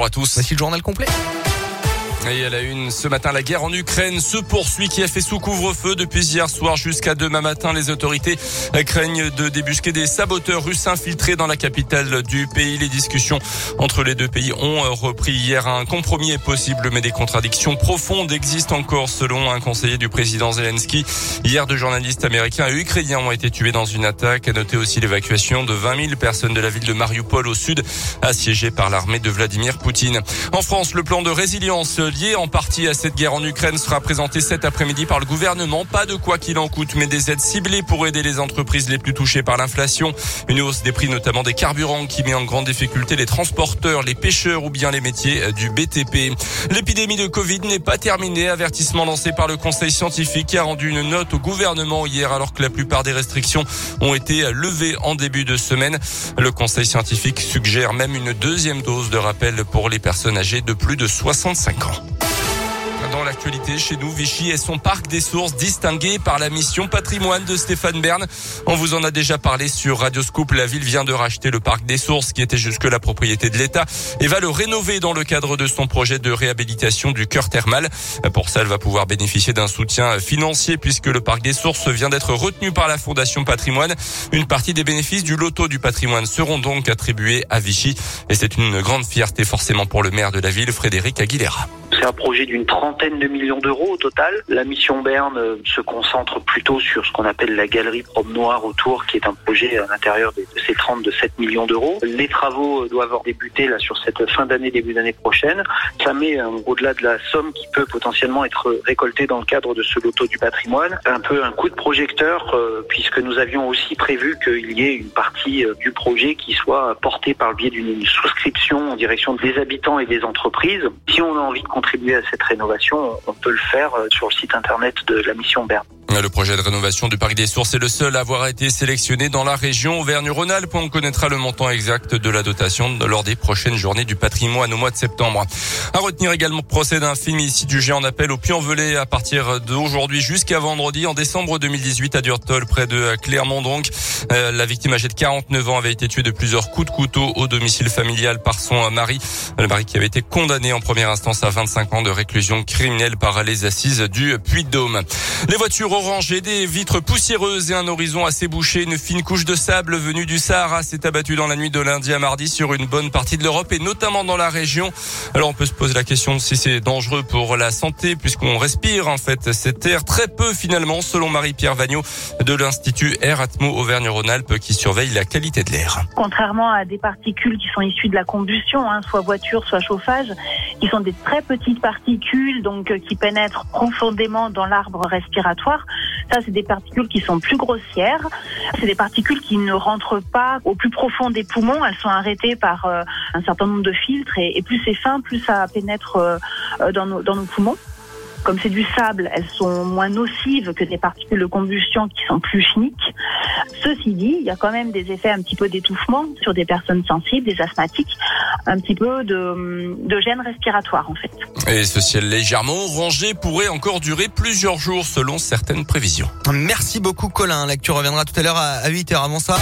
Bonjour à tous. Voici le journal complet. Et à la une, ce matin, la guerre en Ukraine se poursuit qui a fait sous couvre-feu depuis hier soir jusqu'à demain matin. Les autorités craignent de débusquer des saboteurs russes infiltrés dans la capitale du pays. Les discussions entre les deux pays ont repris hier. Un compromis est possible, mais des contradictions profondes existent encore selon un conseiller du président Zelensky. Hier, deux journalistes américains et ukrainiens ont été tués dans une attaque. À noter aussi l'évacuation de 20 000 personnes de la ville de Mariupol au sud, assiégée par l'armée de Vladimir Poutine. En France, le plan de résilience lié en partie à cette guerre en Ukraine sera présenté cet après-midi par le gouvernement. Pas de quoi qu'il en coûte, mais des aides ciblées pour aider les entreprises les plus touchées par l'inflation. Une hausse des prix, notamment des carburants, qui met en grande difficulté les transporteurs, les pêcheurs ou bien les métiers du BTP. L'épidémie de Covid n'est pas terminée. Avertissement lancé par le Conseil scientifique qui a rendu une note au gouvernement hier alors que la plupart des restrictions ont été levées en début de semaine. Le Conseil scientifique suggère même une deuxième dose de rappel pour les personnes âgées de plus de 65 ans. Dans l'actualité, chez nous, Vichy et son parc des sources distingué par la mission patrimoine de Stéphane Bern. On vous en a déjà parlé sur Radio Scoop. La ville vient de racheter le parc des sources qui était jusque la propriété de l'État et va le rénover dans le cadre de son projet de réhabilitation du cœur thermal. Pour ça, elle va pouvoir bénéficier d'un soutien financier puisque le parc des sources vient d'être retenu par la Fondation Patrimoine. Une partie des bénéfices du loto du patrimoine seront donc attribués à Vichy et c'est une grande fierté forcément pour le maire de la ville, Frédéric Aguilera. C'est un projet d'une trentaine de millions d'euros au total. La mission Berne euh, se concentre plutôt sur ce qu'on appelle la galerie Probe Noire autour, qui est un projet à l'intérieur de ces 30 de 7 millions d'euros. Les travaux euh, doivent débuter là sur cette fin d'année, début d'année prochaine. Ça met euh, au-delà de la somme qui peut potentiellement être récoltée dans le cadre de ce loto du patrimoine, un peu un coup de projecteur, puisque nous avions aussi prévu qu'il y ait une partie du projet qui soit portée par le biais d'une souscription en direction des habitants et des entreprises. Si on a envie de contribuer à cette rénovation, on peut le faire euh, sur le site internet de la mission Berne. Le projet de rénovation du parc des Sources est le seul à avoir été sélectionné dans la région Auvergne-Rhône-Alpes. On connaîtra le montant exact de la dotation lors des prochaines journées du patrimoine au mois de septembre. À retenir également procès d'un film ici du géant appel au Puy-en-Velay à partir d'aujourd'hui jusqu'à vendredi en décembre 2018 à Durtol près de Clermont donc. Euh, la victime âgée de 49 ans avait été tuée de plusieurs coups de couteau au domicile familial par son mari. Le mari qui avait été condamné en première instance à 25 ans de réclusion criminelle par les assises du Puy-de-Dôme. Les voitures orangées, des vitres poussiéreuses et un horizon assez bouché. Une fine couche de sable venue du Sahara s'est abattue dans la nuit de lundi à mardi sur une bonne partie de l'Europe et notamment dans la région. Alors on peut se poser la question si c'est dangereux pour la santé puisqu'on respire en fait cet air très peu finalement selon Marie-Pierre Vagnot de l'Institut Air Atmo Auvergne-Rhône-Alpes qui surveille la qualité de l'air. Contrairement à des particules qui sont issues de la combustion, hein, soit voiture, soit chauffage, qui sont des très petites particules donc euh, qui pénètrent profondément dans l'arbre respiratoire. Ça, c'est des particules qui sont plus grossières. C'est des particules qui ne rentrent pas au plus profond des poumons. Elles sont arrêtées par euh, un certain nombre de filtres et, plus c'est fin, plus ça pénètre euh, dans nos, dans nos poumons. Comme c'est du sable, elles sont moins nocives que des particules de combustion qui sont plus chimiques. Ceci dit, il y a quand même des effets un petit peu d'étouffement sur des personnes sensibles, des asthmatiques, un petit peu de, de gêne respiratoire en fait. Et ce ciel légèrement orangé pourrait encore durer plusieurs jours selon certaines prévisions. Merci beaucoup Colin. L'actu reviendra tout à l'heure à 8h avant ça.